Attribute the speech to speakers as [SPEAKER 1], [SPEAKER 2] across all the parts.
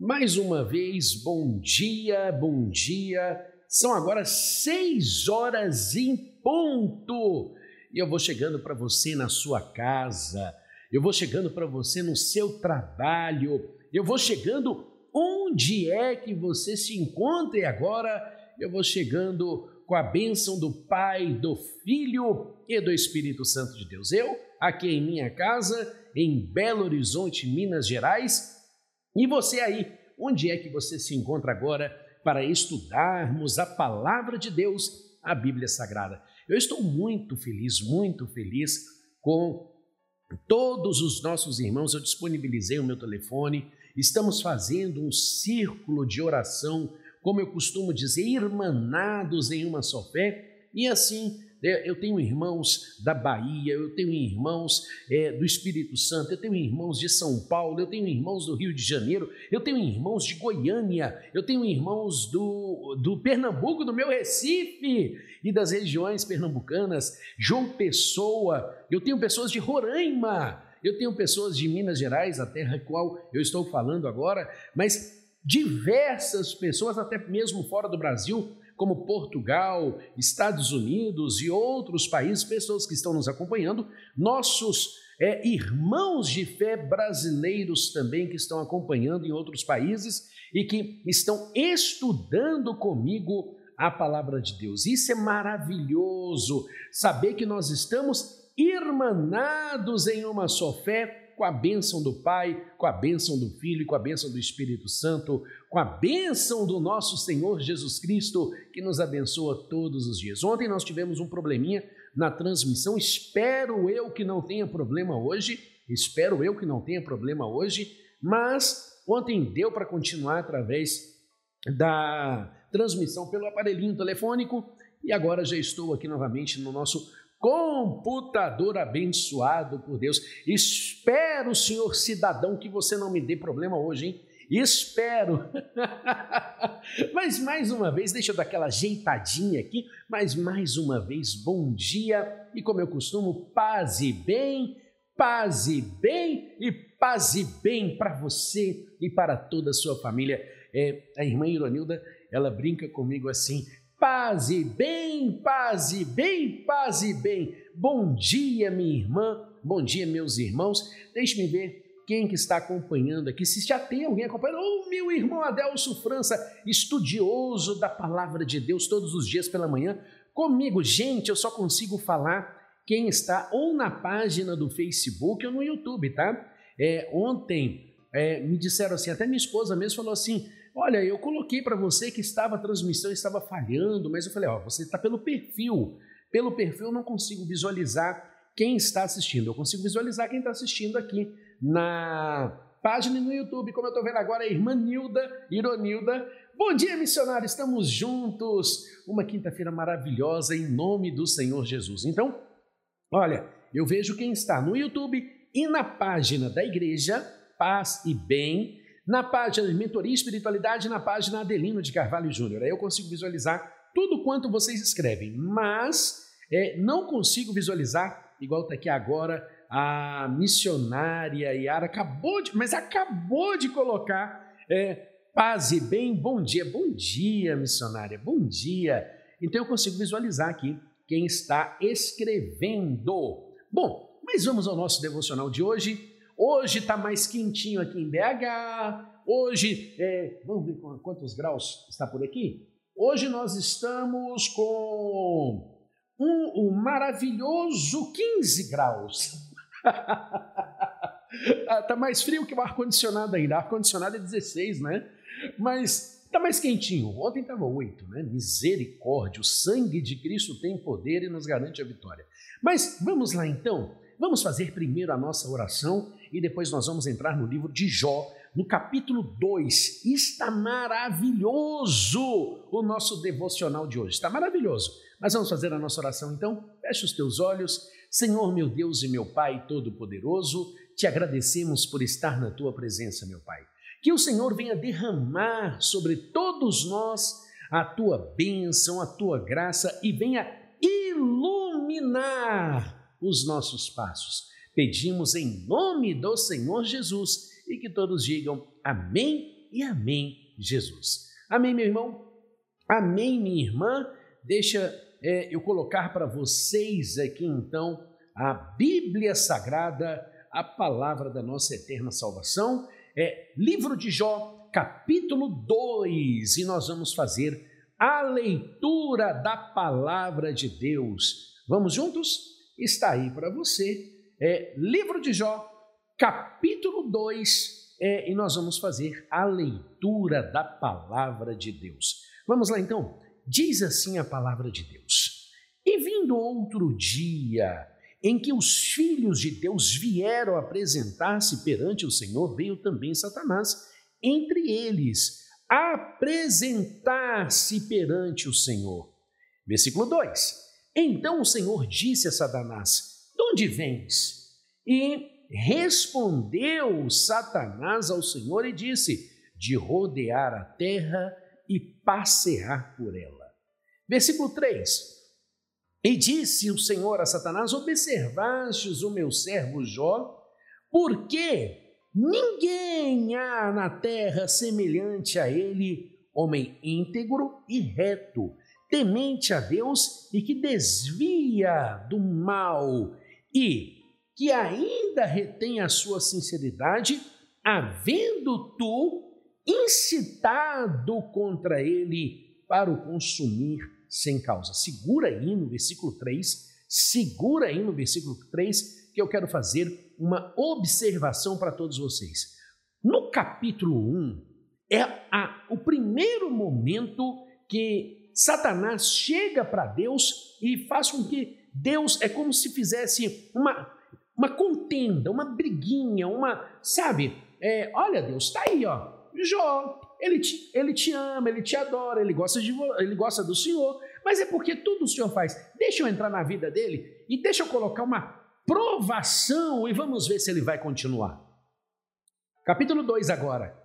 [SPEAKER 1] Mais uma vez, bom dia, bom dia. São agora seis horas em ponto. E eu vou chegando para você na sua casa, eu vou chegando para você no seu trabalho, eu vou chegando onde é que você se encontra e agora eu vou chegando com a bênção do Pai, do Filho e do Espírito Santo de Deus. Eu, aqui em minha casa, em Belo Horizonte, Minas Gerais, e você aí, onde é que você se encontra agora para estudarmos a palavra de Deus, a Bíblia Sagrada? Eu estou muito feliz, muito feliz com todos os nossos irmãos. Eu disponibilizei o meu telefone, estamos fazendo um círculo de oração, como eu costumo dizer, irmanados em uma só fé, e assim? Eu tenho irmãos da Bahia, eu tenho irmãos é, do Espírito Santo, eu tenho irmãos de São Paulo, eu tenho irmãos do Rio de Janeiro, eu tenho irmãos de Goiânia, eu tenho irmãos do, do Pernambuco, do meu Recife e das regiões pernambucanas, João Pessoa, eu tenho pessoas de Roraima, eu tenho pessoas de Minas Gerais, a terra qual eu estou falando agora, mas diversas pessoas, até mesmo fora do Brasil, como Portugal, Estados Unidos e outros países, pessoas que estão nos acompanhando, nossos é, irmãos de fé brasileiros também que estão acompanhando em outros países e que estão estudando comigo a palavra de Deus. Isso é maravilhoso, saber que nós estamos irmanados em uma só fé com a bênção do Pai, com a bênção do Filho e com a bênção do Espírito Santo, com a bênção do nosso Senhor Jesus Cristo, que nos abençoa todos os dias. Ontem nós tivemos um probleminha na transmissão, espero eu que não tenha problema hoje, espero eu que não tenha problema hoje, mas ontem deu para continuar através da transmissão pelo aparelhinho telefônico e agora já estou aqui novamente no nosso computador abençoado por Deus. Espero, senhor cidadão, que você não me dê problema hoje, hein? Espero. mas mais uma vez, deixa eu dar aquela ajeitadinha aqui, mas mais uma vez, bom dia e como eu costumo, paz e bem, paz e bem e paz e bem para você e para toda a sua família. É, a irmã Ironilda, ela brinca comigo assim, Paz e bem, paz e bem, paz e bem. Bom dia, minha irmã, bom dia, meus irmãos. Deixe-me ver quem que está acompanhando aqui, se já tem alguém acompanhando. Oh, meu irmão Adelso França, estudioso da palavra de Deus todos os dias pela manhã. Comigo, gente, eu só consigo falar quem está ou na página do Facebook ou no YouTube, tá? É, ontem é, me disseram assim, até minha esposa mesmo falou assim, Olha, eu coloquei para você que estava a transmissão estava falhando, mas eu falei, ó, você está pelo perfil. Pelo perfil eu não consigo visualizar quem está assistindo. Eu consigo visualizar quem está assistindo aqui na página no YouTube, como eu estou vendo agora, a irmã Nilda, Ironilda. Bom dia, missionário, estamos juntos. Uma quinta-feira maravilhosa em nome do Senhor Jesus. Então, olha, eu vejo quem está no YouTube e na página da igreja, Paz e Bem, na página de Mentoria e Espiritualidade, na página Adelino de Carvalho Júnior. Aí eu consigo visualizar tudo quanto vocês escrevem, mas é, não consigo visualizar, igual está aqui agora, a missionária Yara acabou de, mas acabou de colocar é, paz e bem, bom dia, bom dia, missionária, bom dia. Então eu consigo visualizar aqui quem está escrevendo. Bom, mas vamos ao nosso devocional de hoje. Hoje está mais quentinho aqui em BH. Hoje, é, vamos ver quantos graus está por aqui? Hoje nós estamos com um, um maravilhoso 15 graus. Está mais frio que o ar-condicionado ainda. Ar-condicionado é 16, né? Mas está mais quentinho. Ontem estava 8, né? Misericórdia. O sangue de Cristo tem poder e nos garante a vitória. Mas vamos lá então. Vamos fazer primeiro a nossa oração e depois nós vamos entrar no livro de Jó, no capítulo 2. Está maravilhoso o nosso devocional de hoje. Está maravilhoso. Mas vamos fazer a nossa oração então? Feche os teus olhos. Senhor, meu Deus e meu Pai Todo-Poderoso, te agradecemos por estar na tua presença, meu Pai. Que o Senhor venha derramar sobre todos nós a tua bênção, a tua graça e venha iluminar os nossos passos Pedimos em nome do Senhor Jesus e que todos digam amém e amém, Jesus. Amém, meu irmão? Amém, minha irmã? Deixa é, eu colocar para vocês aqui então a Bíblia Sagrada, a palavra da nossa eterna salvação. É livro de Jó, capítulo 2, e nós vamos fazer a leitura da palavra de Deus. Vamos juntos? Está aí para você. É, livro de Jó, capítulo 2, é, e nós vamos fazer a leitura da palavra de Deus. Vamos lá então? Diz assim a palavra de Deus: E vindo outro dia, em que os filhos de Deus vieram apresentar-se perante o Senhor, veio também Satanás entre eles apresentar-se perante o Senhor. Versículo 2: Então o Senhor disse a Satanás: De onde vens? E respondeu Satanás ao Senhor e disse: De rodear a terra e passear por ela. Versículo 3: E disse o Senhor a Satanás: Observastes o meu servo Jó, porque Ninguém há na terra semelhante a ele, homem íntegro e reto, temente a Deus e que desvia do mal e que ainda retém a sua sinceridade, havendo tu incitado contra ele para o consumir sem causa. Segura aí no versículo 3, segura aí no versículo 3 que eu quero fazer uma observação para todos vocês. No capítulo 1, é a, o primeiro momento que Satanás chega para Deus e faz com que Deus é como se fizesse uma, uma contenda, uma briguinha, uma, sabe? É, olha, Deus, está aí, ó. Jó, ele te, ele te ama, ele te adora, ele gosta, de, ele gosta do Senhor, mas é porque tudo o Senhor faz. Deixa eu entrar na vida dele e deixa eu colocar uma provação e vamos ver se ele vai continuar. Capítulo 2 agora.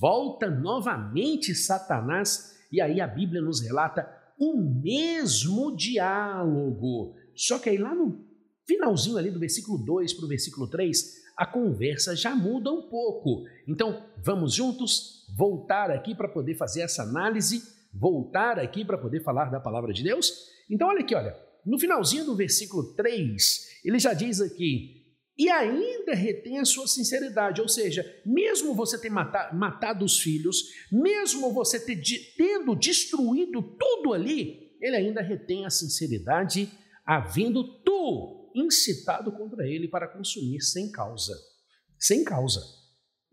[SPEAKER 1] Volta novamente Satanás e aí a Bíblia nos relata o mesmo diálogo. Só que aí lá no finalzinho ali do versículo 2 para o versículo 3, a conversa já muda um pouco. Então, vamos juntos voltar aqui para poder fazer essa análise, voltar aqui para poder falar da palavra de Deus? Então, olha aqui, olha. No finalzinho do versículo 3, ele já diz aqui: e ainda retém a sua sinceridade, ou seja, mesmo você ter matado, os filhos, mesmo você ter, tendo destruído tudo ali, ele ainda retém a sinceridade, havendo tu incitado contra ele para consumir sem causa. Sem causa.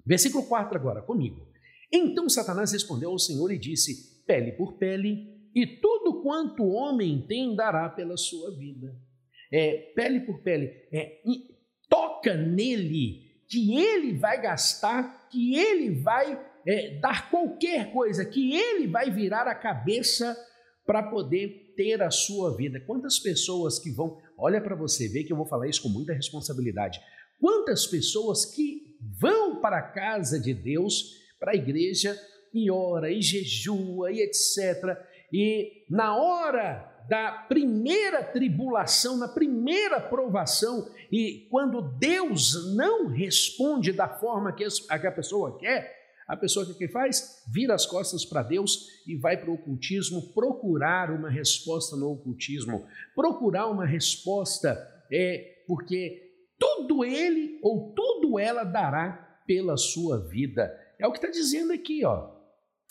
[SPEAKER 1] Versículo 4 agora, comigo. Então Satanás respondeu ao Senhor e disse: pele por pele, e tudo quanto o homem tem dará pela sua vida. É, pele por pele, é, toca nele, que ele vai gastar, que ele vai é, dar qualquer coisa, que ele vai virar a cabeça para poder ter a sua vida. Quantas pessoas que vão, olha para você ver que eu vou falar isso com muita responsabilidade. Quantas pessoas que vão para a casa de Deus, para a igreja, e ora, e jejua, e etc e na hora da primeira tribulação, na primeira provação, e quando Deus não responde da forma que a pessoa quer, a pessoa que, que faz? Vira as costas para Deus e vai para o ocultismo procurar uma resposta no ocultismo, procurar uma resposta, é, porque tudo ele ou tudo ela dará pela sua vida. É o que está dizendo aqui, ó.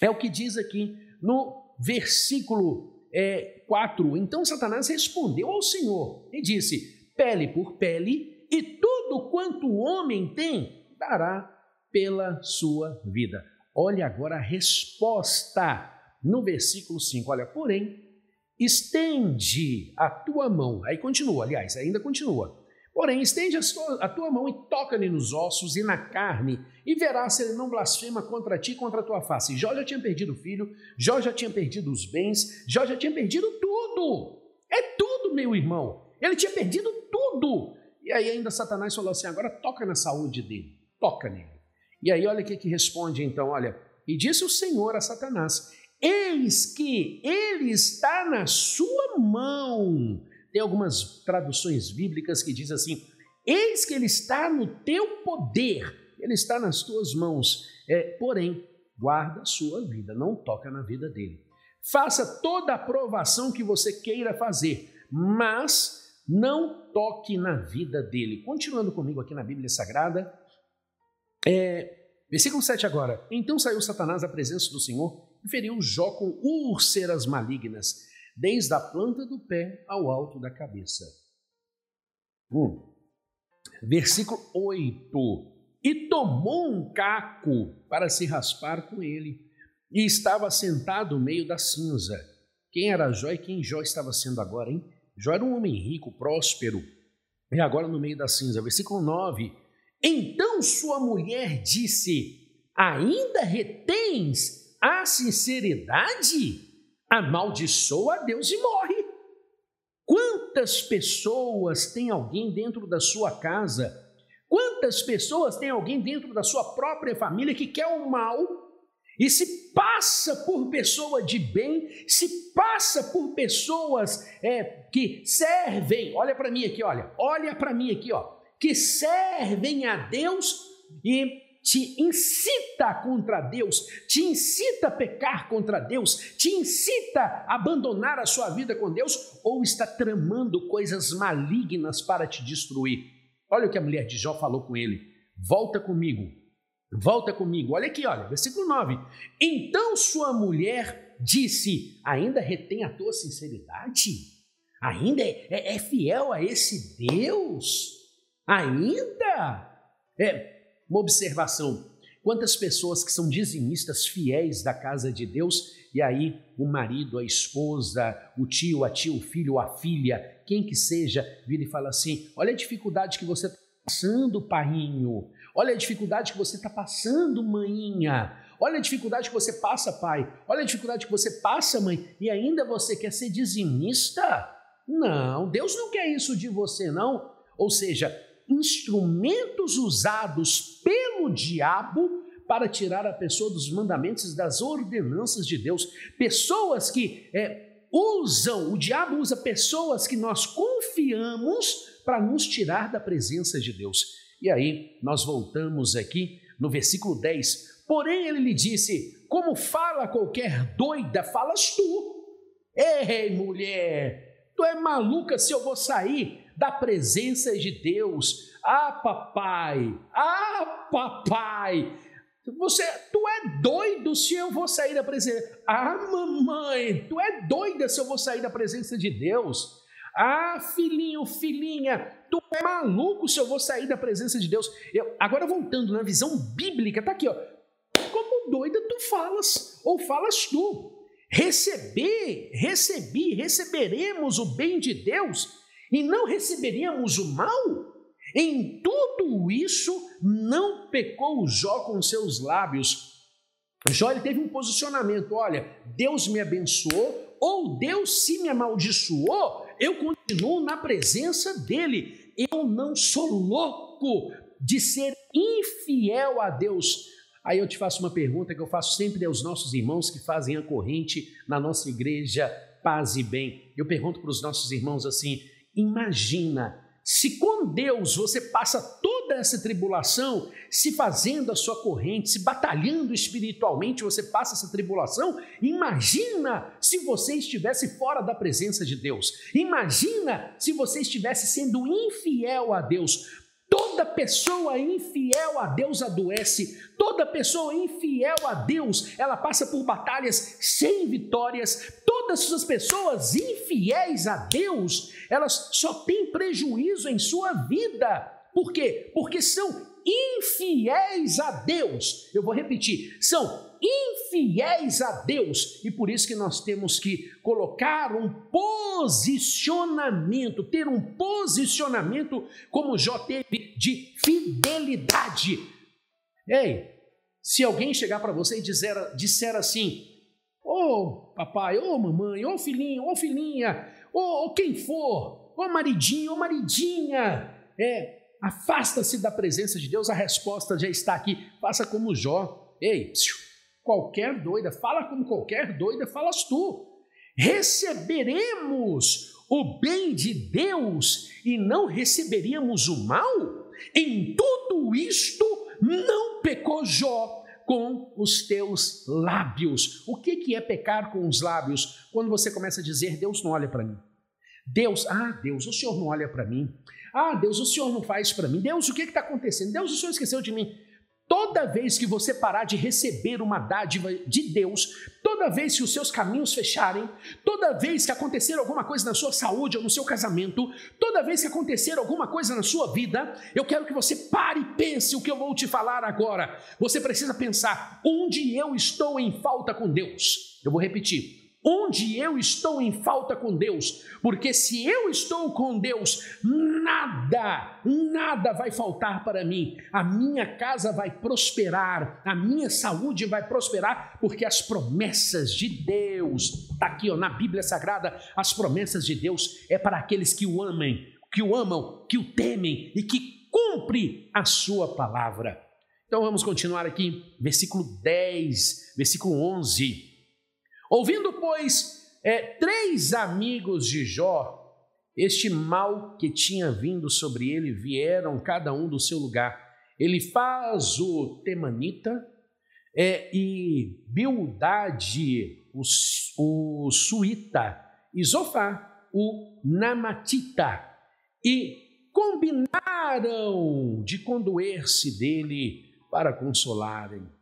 [SPEAKER 1] É o que diz aqui no versículo é, 4. Então Satanás respondeu ao Senhor e disse: pele por pele, e tudo quanto o homem tem dará pela sua vida. Olha agora a resposta no versículo 5. Olha, porém, estende a tua mão. Aí continua, aliás, ainda continua. Porém, estende a tua, mão e toca-lhe nos ossos e na carne, e verás se ele não blasfema contra ti e contra a tua face. Jó já tinha perdido o filho, Jó já tinha perdido os bens, Jó já tinha perdido tudo. É tudo, meu irmão. Ele tinha perdido tudo. E aí ainda Satanás falou assim: agora toca na saúde dele, toca nele. E aí olha o que, que responde então: olha, e disse o Senhor a Satanás: Eis que ele está na sua mão tem algumas traduções bíblicas que diz assim: Eis que ele está no teu poder, ele está nas tuas mãos. É, porém, guarda a sua vida, não toca na vida dele. Faça toda a aprovação que você queira fazer, mas não toque na vida dele. Continuando comigo aqui na Bíblia Sagrada, é, versículo 7 agora. Então saiu Satanás à presença do Senhor e feriu Jó com úlceras malignas, desde a planta do pé ao alto da cabeça. Hum. Versículo 8. E tomou um caco para se raspar com ele, e estava sentado no meio da cinza. Quem era Jó e quem Jó estava sendo agora, hein? Jó era um homem rico, próspero, e agora no meio da cinza. Versículo 9. Então sua mulher disse: Ainda retens a sinceridade? Amaldiçoa a Deus e morre. Quantas pessoas tem alguém dentro da sua casa? Quantas pessoas tem alguém dentro da sua própria família que quer o mal e se passa por pessoa de bem, se passa por pessoas é, que servem, olha para mim aqui, olha, olha para mim aqui, ó, que servem a Deus e te incita contra Deus, te incita a pecar contra Deus, te incita a abandonar a sua vida com Deus, ou está tramando coisas malignas para te destruir. Olha o que a mulher de Jó falou com ele: volta comigo, volta comigo. Olha aqui, olha, versículo 9. Então sua mulher disse: ainda retém a tua sinceridade? Ainda é, é, é fiel a esse Deus? Ainda? É, uma observação: quantas pessoas que são dizimistas fiéis da casa de Deus, e aí o marido, a esposa, o tio, a tia, o filho, a filha, quem que seja, vira e fala assim: olha a dificuldade que você está passando, painho. Olha a dificuldade que você está passando, maninha. Olha a dificuldade que você passa, pai. Olha a dificuldade que você passa, mãe. E ainda você quer ser dizimista? Não, Deus não quer isso de você, não. Ou seja, instrumentos usados pelo diabo para tirar a pessoa dos mandamentos e das ordenanças de Deus. Pessoas que é, usam, o diabo usa pessoas que nós confiamos para nos tirar da presença de Deus. E aí, nós voltamos aqui no versículo 10. Porém, ele lhe disse: Como fala qualquer doida, falas tu. Ei, mulher, tu é maluca se eu vou sair da presença de Deus. Ah, papai, ah, papai, você, tu é doido se eu vou sair da presença. Ah, mamãe, tu é doida se eu vou sair da presença de Deus. Ah, filhinho, filhinha, tu é maluco se eu vou sair da presença de Deus. Eu, agora voltando na visão bíblica, tá aqui, ó. Como doida tu falas, ou falas tu. Receber, recebi, receberemos o bem de Deus e não receberíamos o mal? Em tudo isso, não pecou Jó com seus lábios. Jó ele teve um posicionamento: olha, Deus me abençoou, ou Deus se me amaldiçoou, eu continuo na presença dele. Eu não sou louco de ser infiel a Deus. Aí eu te faço uma pergunta que eu faço sempre aos nossos irmãos que fazem a corrente na nossa igreja Paz e Bem. Eu pergunto para os nossos irmãos assim: Imagina se com Deus você passa toda essa tribulação, se fazendo a sua corrente, se batalhando espiritualmente, você passa essa tribulação, imagina se você estivesse fora da presença de Deus. Imagina se você estivesse sendo infiel a Deus. Toda pessoa infiel a Deus adoece, toda pessoa infiel a Deus, ela passa por batalhas sem vitórias. Todas as pessoas infiéis a Deus, elas só têm prejuízo em sua vida. Por quê? Porque são infiéis a Deus. Eu vou repetir: são infiéis a Deus e por isso que nós temos que colocar um posicionamento, ter um posicionamento como Jó teve de fidelidade. Ei, se alguém chegar para você e dizer, disser assim: Ô oh, papai, ô oh, mamãe, ô oh, filhinho, ô filhinha, ou quem for, ô maridinho, ô maridinha, é, afasta-se da presença de Deus, a resposta já está aqui. Faça como Jó. Ei, qualquer doida, fala como qualquer doida, falas tu. Receberemos o bem de Deus e não receberíamos o mal? Em tudo isto não pecou Jó, com os teus lábios. O que, que é pecar com os lábios? Quando você começa a dizer, Deus não olha para mim. Deus, ah, Deus, o Senhor não olha para mim. Ah, Deus, o Senhor não faz para mim. Deus, o que está acontecendo? Deus, o Senhor esqueceu de mim. Toda vez que você parar de receber uma dádiva de Deus, toda vez que os seus caminhos fecharem, toda vez que acontecer alguma coisa na sua saúde ou no seu casamento, toda vez que acontecer alguma coisa na sua vida, eu quero que você pare e pense o que eu vou te falar agora. Você precisa pensar onde eu estou em falta com Deus. Eu vou repetir onde eu estou em falta com Deus, porque se eu estou com Deus, nada, nada vai faltar para mim. A minha casa vai prosperar, a minha saúde vai prosperar, porque as promessas de Deus, está aqui ó, na Bíblia Sagrada, as promessas de Deus é para aqueles que o amem, que o amam, que o temem e que cumpre a sua palavra. Então vamos continuar aqui, versículo 10, versículo 11. Ouvindo, pois, é, três amigos de Jó, este mal que tinha vindo sobre ele, vieram cada um do seu lugar. Ele faz o Temanita é, e Bildade, o, o Suíta, e Zofá, o Namatita, e combinaram de condoer-se dele para consolarem.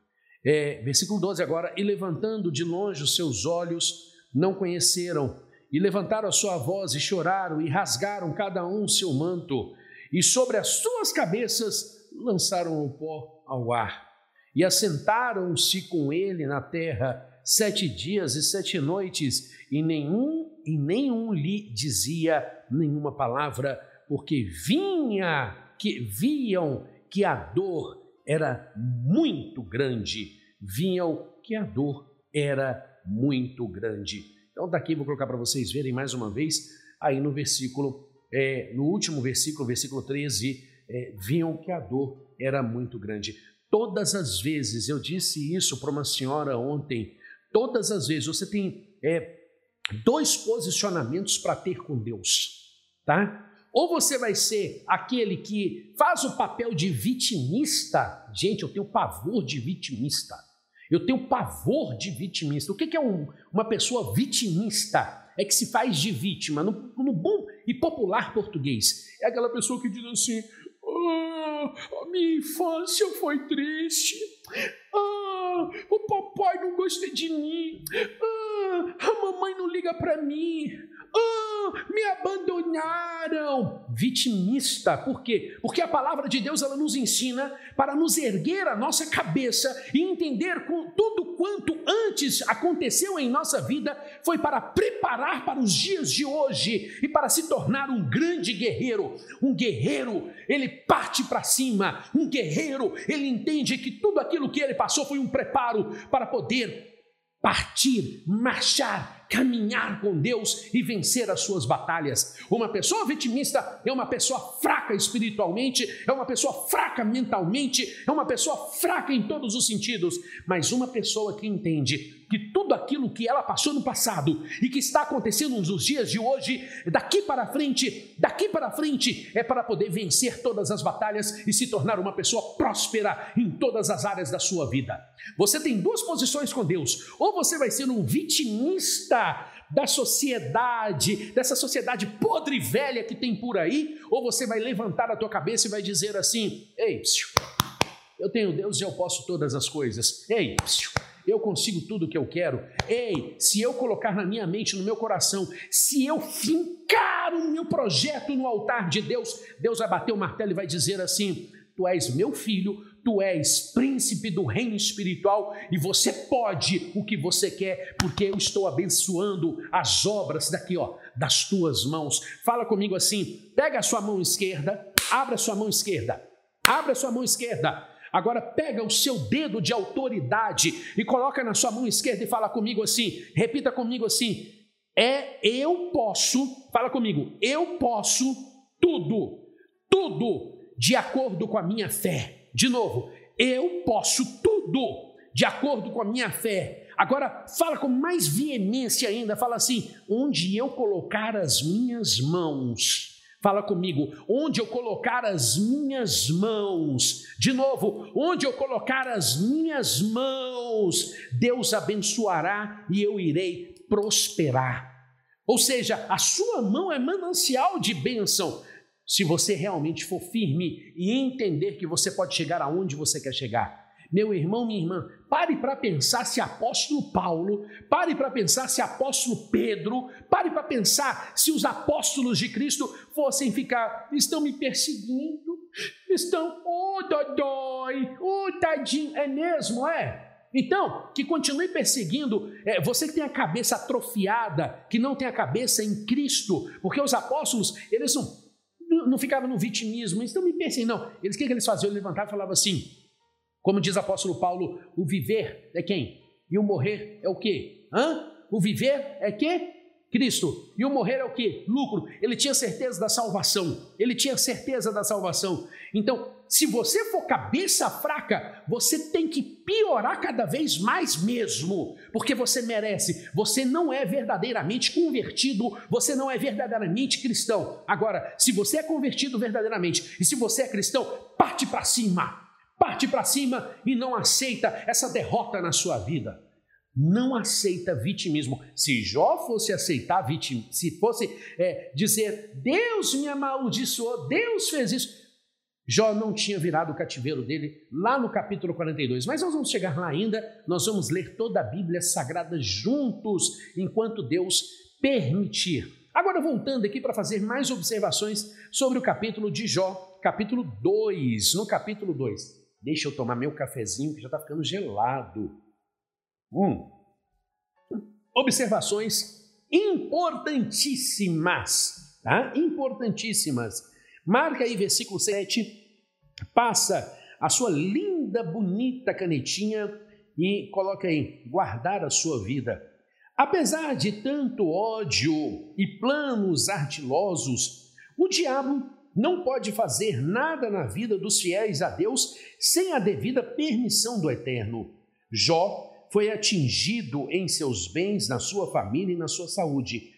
[SPEAKER 1] É, versículo 12 agora, e levantando de longe os seus olhos, não conheceram, e levantaram a sua voz e choraram, e rasgaram cada um o seu manto, e sobre as suas cabeças lançaram o pó ao ar, e assentaram-se com ele na terra sete dias e sete noites, e nenhum e nenhum lhe dizia nenhuma palavra, porque vinha que viam que a dor era muito grande, viam que a dor era muito grande. Então, daqui vou colocar para vocês verem mais uma vez, aí no versículo, é, no último versículo, versículo 13, é, viam que a dor era muito grande. Todas as vezes, eu disse isso para uma senhora ontem, todas as vezes você tem é, dois posicionamentos para ter com Deus, tá? Ou você vai ser aquele que faz o papel de vitimista. Gente, eu tenho pavor de vitimista. Eu tenho pavor de vitimista. O que é um, uma pessoa vitimista? É que se faz de vítima, no, no bom e popular português. É aquela pessoa que diz assim: ah, a minha infância foi triste. Ah, o papai não gosta de mim. Ah, a mamãe não liga para mim. Oh, me abandonaram. Vitimista. Por quê? Porque a palavra de Deus ela nos ensina para nos erguer a nossa cabeça e entender com tudo quanto antes aconteceu em nossa vida foi para preparar para os dias de hoje e para se tornar um grande guerreiro. Um guerreiro, ele parte para cima. Um guerreiro, ele entende que tudo aquilo que ele passou foi um preparo para poder partir, marchar caminhar com Deus e vencer as suas batalhas. Uma pessoa vitimista é uma pessoa fraca espiritualmente, é uma pessoa fraca mentalmente, é uma pessoa fraca em todos os sentidos, mas uma pessoa que entende que tudo aquilo que ela passou no passado e que está acontecendo nos dias de hoje, daqui para frente, daqui para frente, é para poder vencer todas as batalhas e se tornar uma pessoa próspera em todas as áreas da sua vida. Você tem duas posições com Deus: ou você vai ser um vitimista da sociedade, dessa sociedade podre e velha que tem por aí, ou você vai levantar a tua cabeça e vai dizer assim: "Ei, eu tenho Deus e eu posso todas as coisas. Ei, eu consigo tudo o que eu quero. Ei, se eu colocar na minha mente, no meu coração, se eu fincar o meu projeto no altar de Deus, Deus vai bater o martelo e vai dizer assim: Tu és meu filho, tu és príncipe do reino espiritual e você pode o que você quer, porque eu estou abençoando as obras daqui, ó, das tuas mãos. Fala comigo assim: pega a sua mão esquerda, abra a sua mão esquerda, abra a sua mão esquerda Agora pega o seu dedo de autoridade e coloca na sua mão esquerda e fala comigo assim, repita comigo assim: é eu posso, fala comigo, eu posso tudo, tudo de acordo com a minha fé. De novo, eu posso tudo de acordo com a minha fé. Agora fala com mais veemência ainda, fala assim: onde eu colocar as minhas mãos Fala comigo, onde eu colocar as minhas mãos, de novo, onde eu colocar as minhas mãos, Deus abençoará e eu irei prosperar. Ou seja, a sua mão é manancial de bênção. Se você realmente for firme e entender que você pode chegar aonde você quer chegar. Meu irmão, minha irmã, pare para pensar se apóstolo Paulo, pare para pensar se apóstolo Pedro, pare para pensar se os apóstolos de Cristo fossem ficar, estão me perseguindo, estão, oh dodói, oh tadinho, é mesmo, é? Então, que continue perseguindo é, você que tem a cabeça atrofiada, que não tem a cabeça em Cristo, porque os apóstolos, eles não, não ficavam no vitimismo, estão me perseguindo, não. Eles, o que, que eles faziam? Eles levantavam e falavam assim, como diz o apóstolo Paulo, o viver é quem? E o morrer é o quê? Hã? O viver é quê? Cristo. E o morrer é o quê? Lucro. Ele tinha certeza da salvação. Ele tinha certeza da salvação. Então, se você for cabeça fraca, você tem que piorar cada vez mais mesmo, porque você merece. Você não é verdadeiramente convertido, você não é verdadeiramente cristão. Agora, se você é convertido verdadeiramente e se você é cristão, parte para cima parte para cima e não aceita essa derrota na sua vida. Não aceita vitimismo. Se Jó fosse aceitar vitimismo, se fosse é, dizer Deus me amaldiçoou, Deus fez isso, Jó não tinha virado o cativeiro dele lá no capítulo 42. Mas nós vamos chegar lá ainda, nós vamos ler toda a Bíblia Sagrada juntos, enquanto Deus permitir. Agora, voltando aqui para fazer mais observações sobre o capítulo de Jó, capítulo 2. No capítulo 2, Deixa eu tomar meu cafezinho que já está ficando gelado. Hum. Observações importantíssimas, tá? Importantíssimas. Marca aí versículo 7, passa a sua linda, bonita canetinha e coloca aí, guardar a sua vida. Apesar de tanto ódio e planos artilosos, o diabo não pode fazer nada na vida dos fiéis a Deus sem a devida permissão do Eterno. Jó foi atingido em seus bens, na sua família e na sua saúde.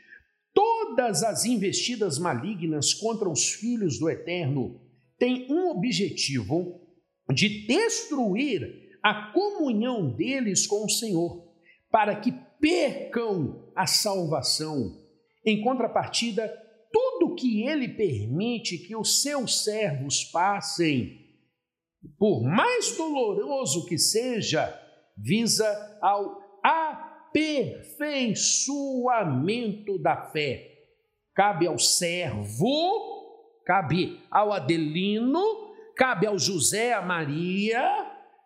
[SPEAKER 1] Todas as investidas malignas contra os filhos do Eterno têm um objetivo de destruir a comunhão deles com o Senhor, para que percam a salvação. Em contrapartida, tudo que ele permite que os seus servos passem, por mais doloroso que seja, visa ao aperfeiçoamento da fé. Cabe ao servo, cabe ao Adelino, cabe ao José, a Maria,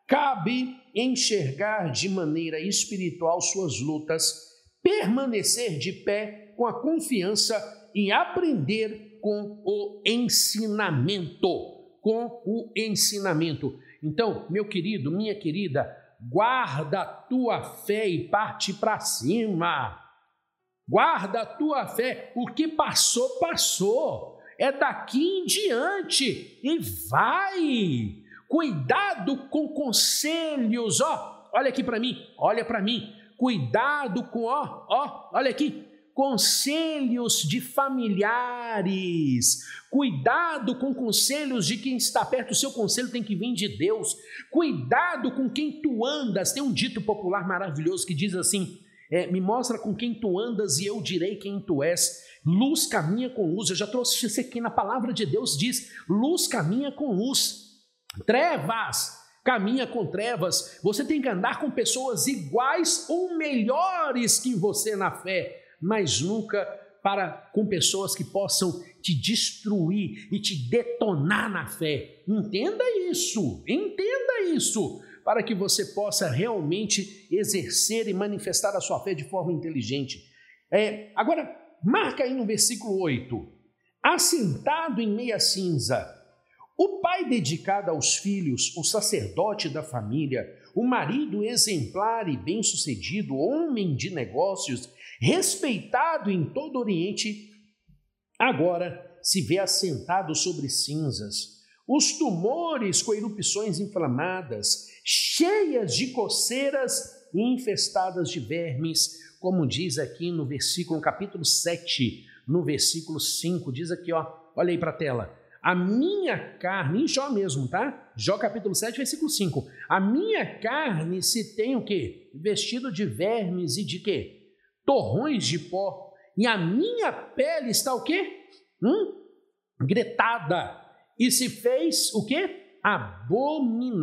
[SPEAKER 1] cabe enxergar de maneira espiritual suas lutas, permanecer de pé com a confiança em aprender com o ensinamento. Com o ensinamento. Então, meu querido, minha querida, guarda a tua fé e parte para cima. Guarda a tua fé. O que passou, passou. É daqui em diante. E vai. Cuidado com conselhos, ó. Olha aqui para mim, olha para mim. Cuidado com, ó, ó, olha aqui conselhos de familiares. Cuidado com conselhos de quem está perto, o seu conselho tem que vir de Deus. Cuidado com quem tu andas. Tem um dito popular maravilhoso que diz assim: é, Me mostra com quem tu andas e eu direi quem tu és. Luz caminha com luz. Eu já trouxe isso aqui na palavra de Deus: diz, luz caminha com luz. Trevas caminha com trevas. Você tem que andar com pessoas iguais ou melhores que você na fé mas nunca para com pessoas que possam te destruir e te detonar na fé. Entenda isso, entenda isso, para que você possa realmente exercer e manifestar a sua fé de forma inteligente. É, agora, marca aí no versículo 8: assentado em meia cinza. O pai dedicado aos filhos, o sacerdote da família, o marido exemplar e bem-sucedido, homem de negócios, respeitado em todo o Oriente, agora se vê assentado sobre cinzas. Os tumores com erupções inflamadas, cheias de coceiras e infestadas de vermes, como diz aqui no versículo, no capítulo 7, no versículo 5, diz aqui, ó, Olha aí para a tela. A minha carne, em Jó mesmo, tá? Jó capítulo 7, versículo 5. A minha carne se tem o quê? Vestido de vermes e de quê? Torrões de pó. E a minha pele está o quê? Hum? Gretada. E se fez o quê? Abominável.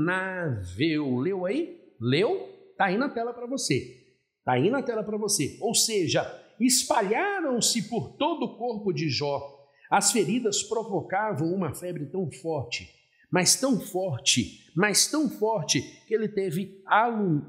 [SPEAKER 1] Leu aí? Leu? Tá aí na tela para você. Tá aí na tela para você. Ou seja, espalharam-se por todo o corpo de Jó as feridas provocavam uma febre tão forte, mas tão forte, mas tão forte, que ele teve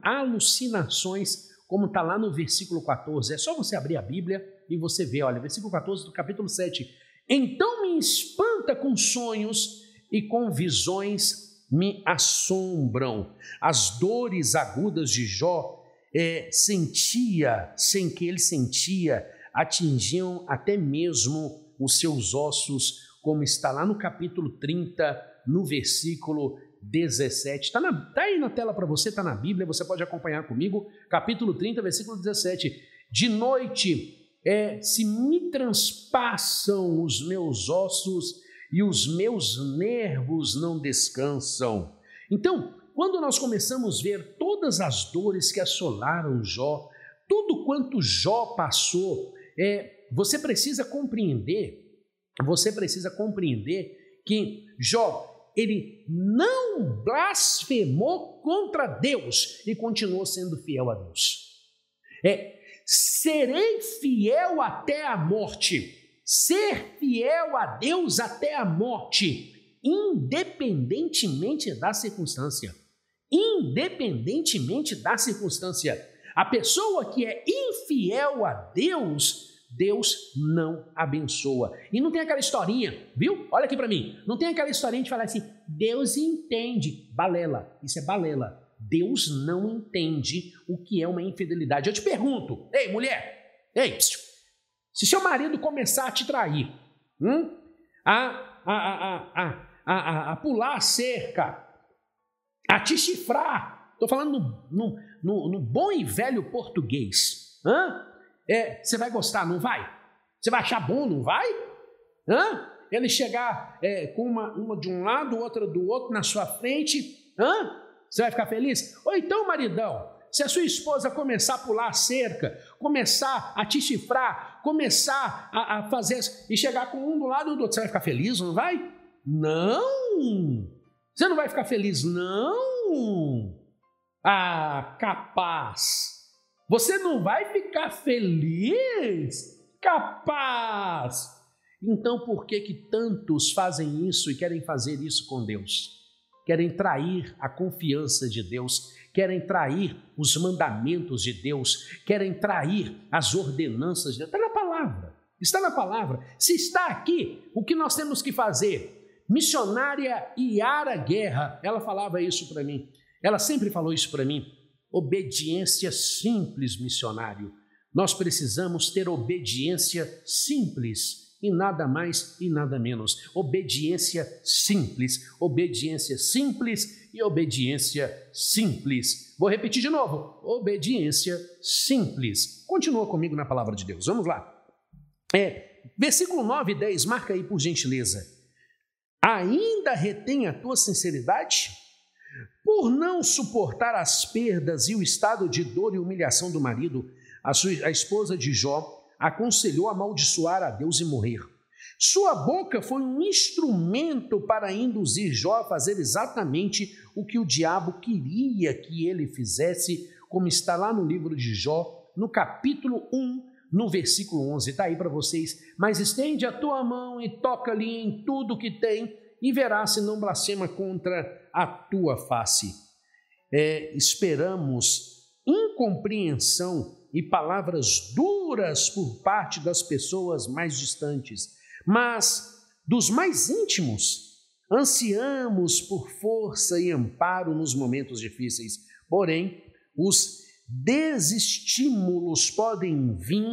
[SPEAKER 1] alucinações, como está lá no versículo 14. É só você abrir a Bíblia e você vê, olha, versículo 14 do capítulo 7. Então me espanta com sonhos e com visões me assombram. As dores agudas de Jó é, sentia, sem que ele sentia, atingiam até mesmo os seus ossos, como está lá no capítulo 30, no versículo 17. Está tá aí na tela para você, está na Bíblia, você pode acompanhar comigo. Capítulo 30, versículo 17. De noite é, se me transpassam os meus ossos e os meus nervos não descansam. Então, quando nós começamos a ver todas as dores que assolaram Jó, tudo quanto Jó passou, é, você precisa compreender, você precisa compreender que Jó, ele não blasfemou contra Deus e continuou sendo fiel a Deus. É, serei fiel até a morte. Ser fiel a Deus até a morte, independentemente da circunstância. Independentemente da circunstância. A pessoa que é infiel a Deus, Deus não abençoa. E não tem aquela historinha, viu? Olha aqui para mim. Não tem aquela historinha de falar assim: Deus entende. Balela. Isso é balela. Deus não entende o que é uma infidelidade. Eu te pergunto, ei, mulher, ei, psiu, se seu marido começar a te trair, hum, a, a, a, a, a, pular a cerca, a te chifrar, estou falando no, no, no, no bom e velho português, hã? É, você vai gostar, não vai? Você vai achar bom, não vai? Hã? Ele chegar é, com uma, uma de um lado, outra do outro na sua frente, hã? Você vai ficar feliz? Ou então, maridão, se a sua esposa começar a pular a cerca, começar a te chifrar, começar a, a fazer e chegar com um do lado do outro, você vai ficar feliz, não vai? Não! Você não vai ficar feliz, não! Ah, capaz! Você não vai ficar feliz? Capaz! Então por que que tantos fazem isso e querem fazer isso com Deus? Querem trair a confiança de Deus, querem trair os mandamentos de Deus, querem trair as ordenanças de Deus. Está na palavra, está na palavra. Se está aqui, o que nós temos que fazer? Missionária Yara Guerra, ela falava isso para mim. Ela sempre falou isso para mim obediência simples, missionário. Nós precisamos ter obediência simples e nada mais e nada menos. Obediência simples, obediência simples e obediência simples. Vou repetir de novo: obediência simples. Continua comigo na palavra de Deus. Vamos lá. É, versículo 9 e 10, marca aí por gentileza. Ainda retém a tua sinceridade? Por não suportar as perdas e o estado de dor e humilhação do marido, a, sua, a esposa de Jó aconselhou amaldiçoar a Deus e morrer. Sua boca foi um instrumento para induzir Jó a fazer exatamente o que o diabo queria que ele fizesse, como está lá no livro de Jó, no capítulo 1, no versículo 11. Está aí para vocês. Mas estende a tua mão e toca-lhe em tudo que tem, e verás se não blasfema contra a tua face. É, esperamos incompreensão e palavras duras por parte das pessoas mais distantes, mas dos mais íntimos, ansiamos por força e amparo nos momentos difíceis. Porém, os desestímulos podem vir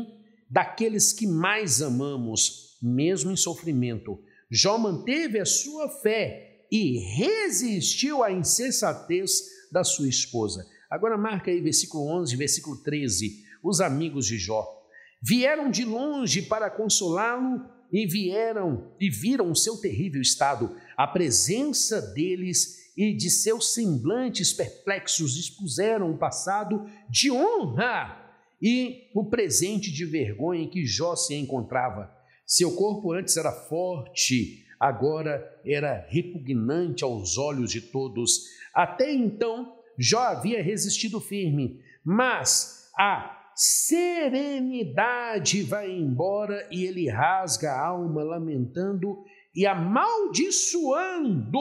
[SPEAKER 1] daqueles que mais amamos, mesmo em sofrimento. Jó manteve a sua fé e resistiu à insensatez da sua esposa. Agora marca aí versículo 11, versículo 13. Os amigos de Jó vieram de longe para consolá-lo e vieram e viram o seu terrível estado, a presença deles e de seus semblantes perplexos expuseram o passado de honra e o presente de vergonha em que Jó se encontrava. Seu corpo antes era forte, agora era repugnante aos olhos de todos. Até então, Jó havia resistido firme, mas a serenidade vai embora e ele rasga a alma lamentando e amaldiçoando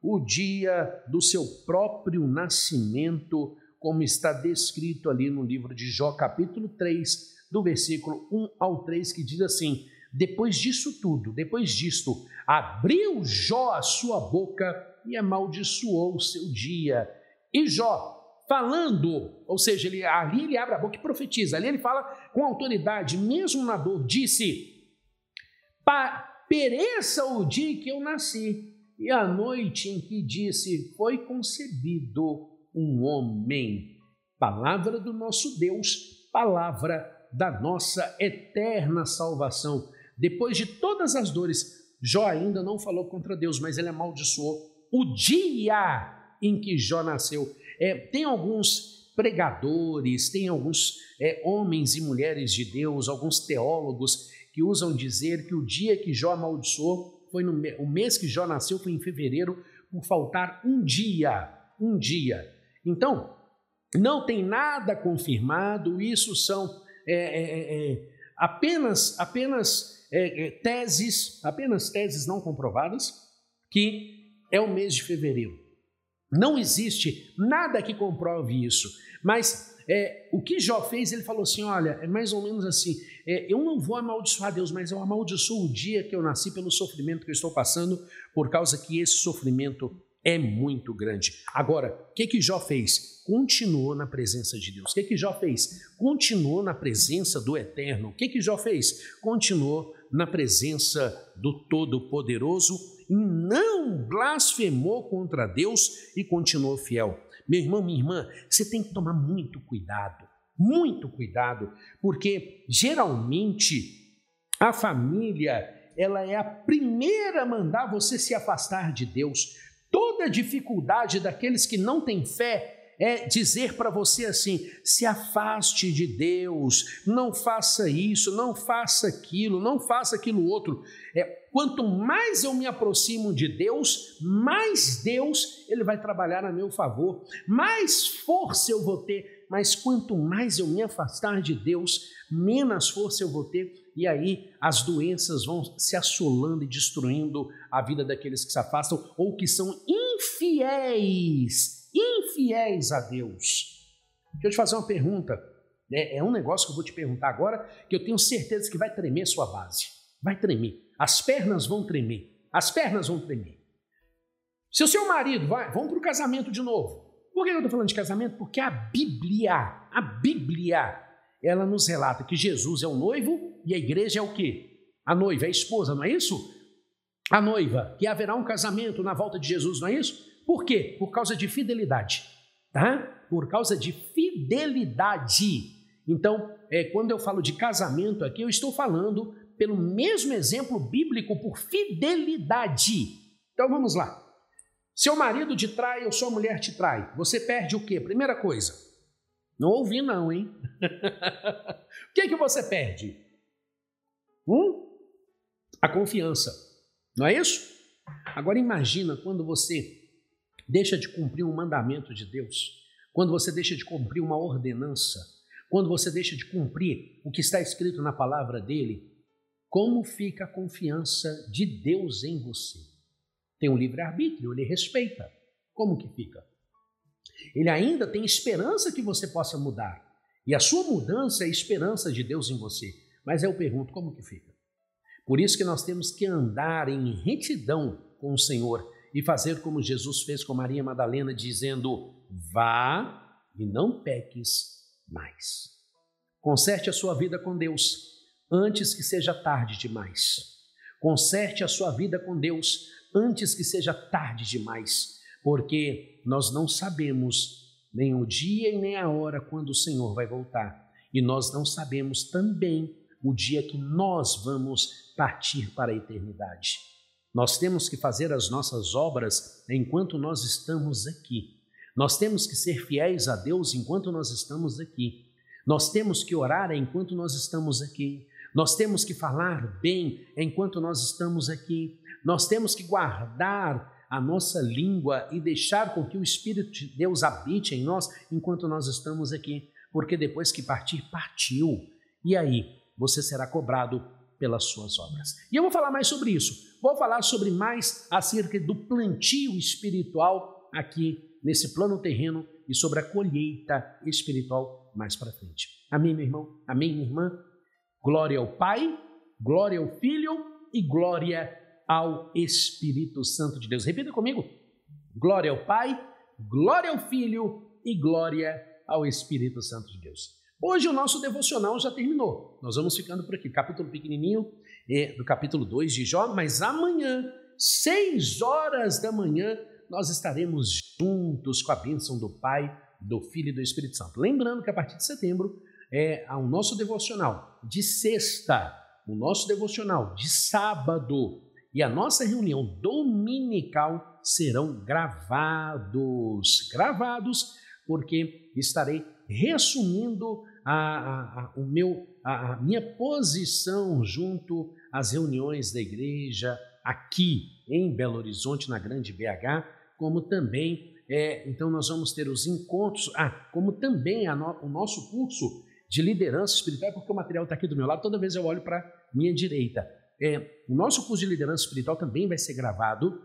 [SPEAKER 1] o dia do seu próprio nascimento, como está descrito ali no livro de Jó, capítulo 3, do versículo 1 ao 3, que diz assim: Depois disso tudo, depois disto, abriu Jó a sua boca e amaldiçoou o seu dia. E Jó, falando, ou seja, ele, ali ele abre a boca e profetiza, ali ele fala com autoridade, mesmo na dor, disse: Pereça o dia que eu nasci e a noite em que disse: Foi concebido um homem. Palavra do nosso Deus, palavra da nossa eterna salvação. Depois de todas as dores, Jó ainda não falou contra Deus, mas ele amaldiçoou o dia em que Jó nasceu. É, tem alguns pregadores, tem alguns é, homens e mulheres de Deus, alguns teólogos que usam dizer que o dia que Jó amaldiçoou foi no o mês que Jó nasceu, foi em fevereiro, por faltar um dia, um dia. Então, não tem nada confirmado, isso são é, é, é, é apenas, apenas é, é, teses, apenas teses não comprovadas, que é o mês de fevereiro. Não existe nada que comprove isso, mas é, o que Jó fez, ele falou assim: olha, é mais ou menos assim, é, eu não vou amaldiçoar Deus, mas eu amaldiçoo o dia que eu nasci pelo sofrimento que eu estou passando, por causa que esse sofrimento é muito grande. Agora, o que que Jó fez? Continuou na presença de Deus. O que que Jó fez? Continuou na presença do Eterno. O que que Jó fez? Continuou na presença do Todo-Poderoso e não blasfemou contra Deus e continuou fiel. Meu irmão, minha irmã, você tem que tomar muito cuidado, muito cuidado, porque geralmente a família ela é a primeira a mandar você se afastar de Deus. Toda dificuldade daqueles que não têm fé é dizer para você assim: se afaste de Deus, não faça isso, não faça aquilo, não faça aquilo outro. É, quanto mais eu me aproximo de Deus, mais Deus ele vai trabalhar a meu favor, mais força eu vou ter. Mas quanto mais eu me afastar de Deus, menos força eu vou ter. E aí as doenças vão se assolando e destruindo a vida daqueles que se afastam ou que são infiéis infiéis a Deus. Deixa eu te fazer uma pergunta. É, é um negócio que eu vou te perguntar agora, que eu tenho certeza que vai tremer sua base. Vai tremer. As pernas vão tremer. As pernas vão tremer. Se o seu marido vai, vamos para o casamento de novo. Por que eu estou falando de casamento? Porque a Bíblia, a Bíblia, ela nos relata que Jesus é o noivo e a igreja é o quê? A noiva, é a esposa, não é isso? A noiva, que haverá um casamento na volta de Jesus, não é isso? Por quê? Por causa de fidelidade, tá? Por causa de fidelidade. Então, é, quando eu falo de casamento aqui, eu estou falando pelo mesmo exemplo bíblico por fidelidade. Então vamos lá. Seu marido te trai ou sua mulher te trai, você perde o quê? Primeira coisa, não ouvi não, hein? o que é que você perde? Hum? A confiança, não é isso? Agora imagina quando você deixa de cumprir um mandamento de Deus, quando você deixa de cumprir uma ordenança, quando você deixa de cumprir o que está escrito na palavra dele, como fica a confiança de Deus em você? Tem um livre-arbítrio, ele respeita. Como que fica? Ele ainda tem esperança que você possa mudar. E a sua mudança é a esperança de Deus em você. Mas eu pergunto, como que fica? Por isso que nós temos que andar em retidão com o Senhor e fazer como Jesus fez com Maria Madalena, dizendo: Vá e não peques mais. Conserte a sua vida com Deus antes que seja tarde demais. Conserte a sua vida com Deus antes que seja tarde demais, porque nós não sabemos nem o dia e nem a hora quando o Senhor vai voltar. E nós não sabemos também o dia que nós vamos partir para a eternidade. Nós temos que fazer as nossas obras enquanto nós estamos aqui. Nós temos que ser fiéis a Deus enquanto nós estamos aqui. Nós temos que orar enquanto nós estamos aqui. Nós temos que falar bem enquanto nós estamos aqui. Nós temos que guardar a nossa língua e deixar com que o Espírito de Deus habite em nós enquanto nós estamos aqui, porque depois que partir, partiu. E aí, você será cobrado pelas suas obras. E eu vou falar mais sobre isso. Vou falar sobre mais acerca do plantio espiritual aqui nesse plano terreno e sobre a colheita espiritual mais para frente. Amém, meu irmão? Amém, minha irmã? Glória ao Pai, glória ao Filho e glória ao Espírito Santo de Deus. Repita comigo: glória ao Pai, glória ao Filho e glória ao Espírito Santo de Deus. Hoje o nosso devocional já terminou. Nós vamos ficando por aqui. Capítulo pequenininho do capítulo 2 de Jó, mas amanhã, seis horas da manhã, nós estaremos juntos com a bênção do Pai, do Filho e do Espírito Santo. Lembrando que a partir de setembro é o nosso devocional de sexta, o nosso devocional de sábado e a nossa reunião dominical serão gravados. Gravados, porque estarei resumindo a, a, o meu, a, a minha posição junto às reuniões da igreja aqui em Belo Horizonte, na Grande BH, como também, é, então nós vamos ter os encontros, ah, como também no, o nosso curso de liderança espiritual, porque o material está aqui do meu lado, toda vez eu olho para minha direita. É, o nosso curso de liderança espiritual também vai ser gravado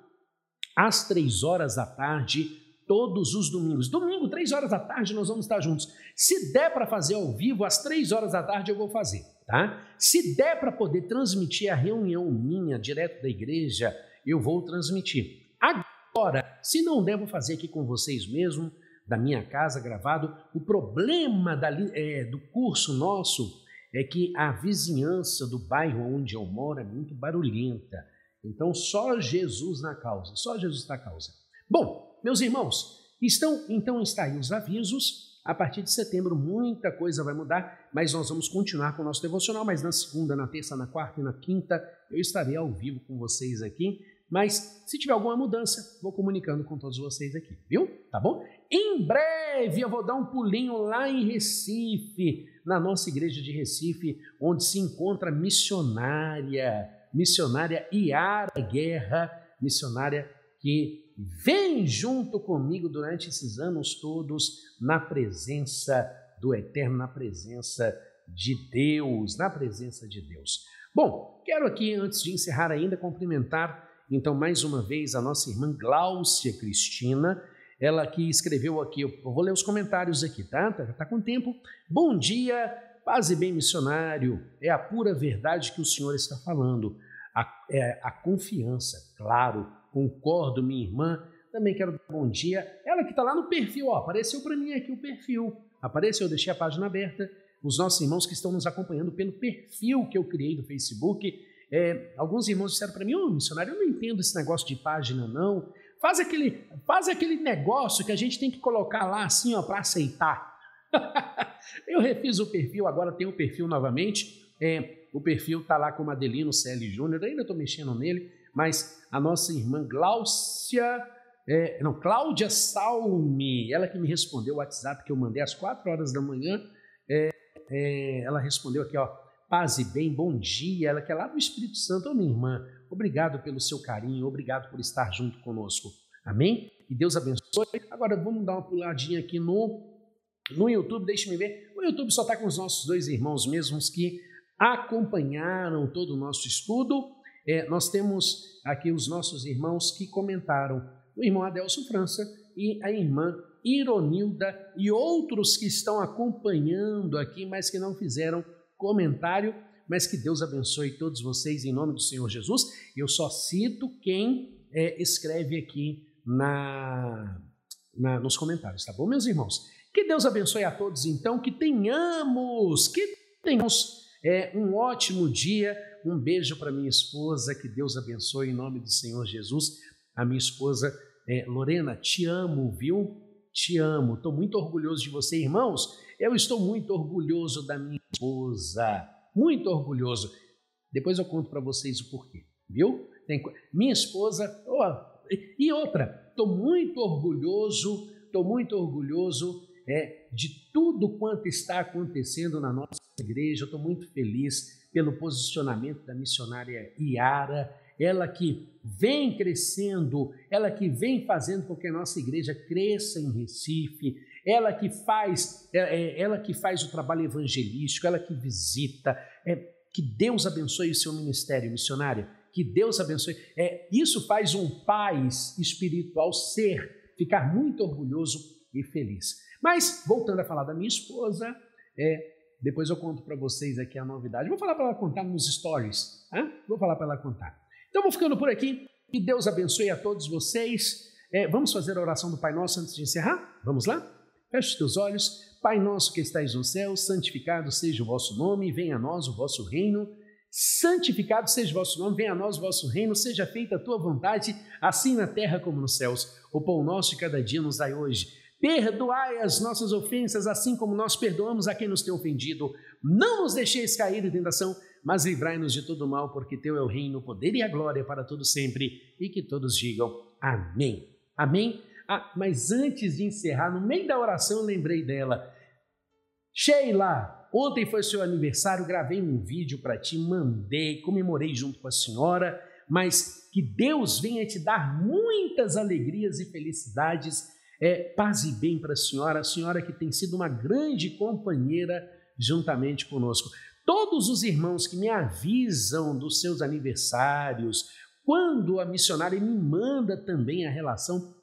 [SPEAKER 1] às três horas da tarde, todos os domingos. Domingo, três horas da tarde, nós vamos estar juntos. Se der para fazer ao vivo, às três horas da tarde eu vou fazer, tá? Se der para poder transmitir a reunião minha direto da igreja, eu vou transmitir. Agora, se não der, vou fazer aqui com vocês mesmo, da minha casa gravado. O problema da, é, do curso nosso é que a vizinhança do bairro onde eu moro é muito barulhenta. Então, só Jesus na causa, só Jesus na causa. Bom, meus irmãos, estão então está aí os avisos. A partir de setembro, muita coisa vai mudar, mas nós vamos continuar com o nosso devocional. Mas na segunda, na terça, na quarta e na quinta, eu estarei ao vivo com vocês aqui. Mas se tiver alguma mudança, vou comunicando com todos vocês aqui, viu? Tá bom? Em breve eu vou dar um pulinho lá em Recife, na nossa igreja de Recife, onde se encontra missionária, missionária Iara Guerra, missionária que vem junto comigo durante esses anos todos na presença do Eterno, na presença de Deus, na presença de Deus. Bom, quero aqui, antes de encerrar ainda, cumprimentar, então, mais uma vez, a nossa irmã Gláucia Cristina, ela que escreveu aqui, eu vou ler os comentários aqui, tá? Tá, tá com tempo. Bom dia, paz e bem missionário. É a pura verdade que o Senhor está falando. A, é, a confiança, claro, concordo, minha irmã. Também quero dar bom dia. Ela que está lá no perfil, ó, apareceu para mim aqui o perfil. Apareceu, eu deixei a página aberta. Os nossos irmãos que estão nos acompanhando pelo perfil que eu criei do Facebook. É, alguns irmãos disseram para mim, ô oh, missionário, eu não entendo esse negócio de página, não. Faz aquele, faz aquele negócio que a gente tem que colocar lá assim, ó, para aceitar. eu refiz o perfil, agora tem o perfil novamente. É, o perfil está lá com Adelino CL Júnior, ainda estou mexendo nele, mas a nossa irmã Gláucia, é, não, Cláudia Salme, ela que me respondeu o WhatsApp que eu mandei às 4 horas da manhã, é, é, ela respondeu aqui, ó, paz e bem, bom dia, ela que é lá do Espírito Santo, ô minha irmã, Obrigado pelo seu carinho, obrigado por estar junto conosco. Amém? E Deus abençoe. Agora vamos dar uma puladinha aqui no, no YouTube, deixe-me ver. O YouTube só está com os nossos dois irmãos mesmos que acompanharam todo o nosso estudo. É, nós temos aqui os nossos irmãos que comentaram. O irmão Adelson França e a irmã Ironilda e outros que estão acompanhando aqui, mas que não fizeram comentário mas que Deus abençoe todos vocês em nome do Senhor Jesus. Eu só cito quem é, escreve aqui na, na, nos comentários, tá bom, meus irmãos? Que Deus abençoe a todos, então, que tenhamos, que tenhamos é, um ótimo dia. Um beijo para minha esposa, que Deus abençoe em nome do Senhor Jesus. A minha esposa é, Lorena, te amo, viu? Te amo, estou muito orgulhoso de você, irmãos. Eu estou muito orgulhoso da minha esposa muito orgulhoso. Depois eu conto para vocês o porquê, viu? Tem, minha esposa, oh, e outra, estou muito orgulhoso, estou muito orgulhoso é, de tudo quanto está acontecendo na nossa igreja. Estou muito feliz pelo posicionamento da missionária Iara, ela que vem crescendo, ela que vem fazendo com que a nossa igreja cresça em Recife, ela que faz, é, é, ela que faz o trabalho evangelístico, ela que visita. É, que Deus abençoe o seu ministério missionário. Que Deus abençoe. É, isso faz um pai espiritual ser, ficar muito orgulhoso e feliz. Mas, voltando a falar da minha esposa, é, depois eu conto para vocês aqui a novidade. Vou falar para ela contar nos stories. Hein? Vou falar para ela contar. Então, vou ficando por aqui. Que Deus abençoe a todos vocês. É, vamos fazer a oração do Pai Nosso antes de encerrar? Vamos lá? Feche os teus olhos. Pai nosso que estais no céu, santificado seja o vosso nome, venha a nós o vosso reino. Santificado seja o vosso nome, venha a nós o vosso reino, seja feita a tua vontade, assim na terra como nos céus. O pão nosso de cada dia nos dai hoje. Perdoai as nossas ofensas, assim como nós perdoamos a quem nos tem ofendido. Não nos deixeis cair em tentação, mas livrai-nos de todo mal, porque teu é o reino, o poder e a glória para todo sempre. E que todos digam amém. Amém. Ah, mas antes de encerrar, no meio da oração eu lembrei dela. Sheila, ontem foi seu aniversário, gravei um vídeo para ti, mandei, comemorei junto com a senhora, mas que Deus venha te dar muitas alegrias e felicidades, é, paz e bem para a senhora, a senhora que tem sido uma grande companheira juntamente conosco. Todos os irmãos que me avisam dos seus aniversários, quando a missionária me manda também a relação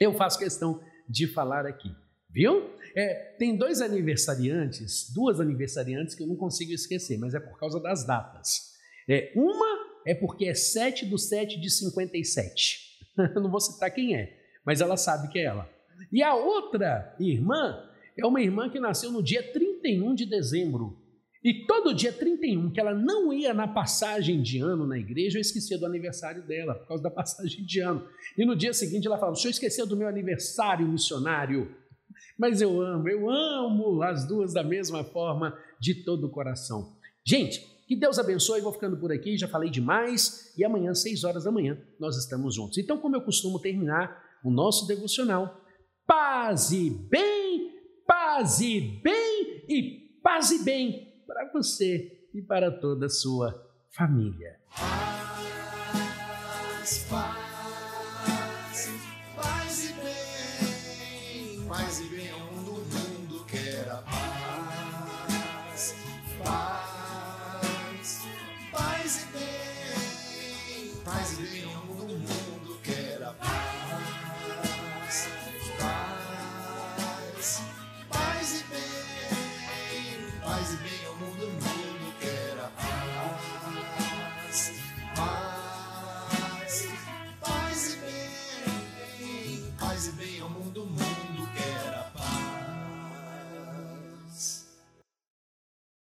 [SPEAKER 1] eu faço questão de falar aqui, viu? É, tem dois aniversariantes, duas aniversariantes que eu não consigo esquecer, mas é por causa das datas. É, uma é porque é 7 do 7 de 57. eu não vou citar quem é, mas ela sabe que é ela. E a outra irmã é uma irmã que nasceu no dia 31 de dezembro e todo dia 31, que ela não ia na passagem de ano na igreja, eu esquecia do aniversário dela, por causa da passagem de ano. E no dia seguinte ela falava: o senhor esqueceu do meu aniversário missionário. Mas eu amo, eu amo as duas da mesma forma, de todo o coração. Gente, que Deus abençoe, vou ficando por aqui, já falei demais, e amanhã, seis horas da manhã, nós estamos juntos. Então, como eu costumo terminar o nosso devocional, paz e bem, paz e bem e paz e bem para você e para toda a sua família. Paz, paz,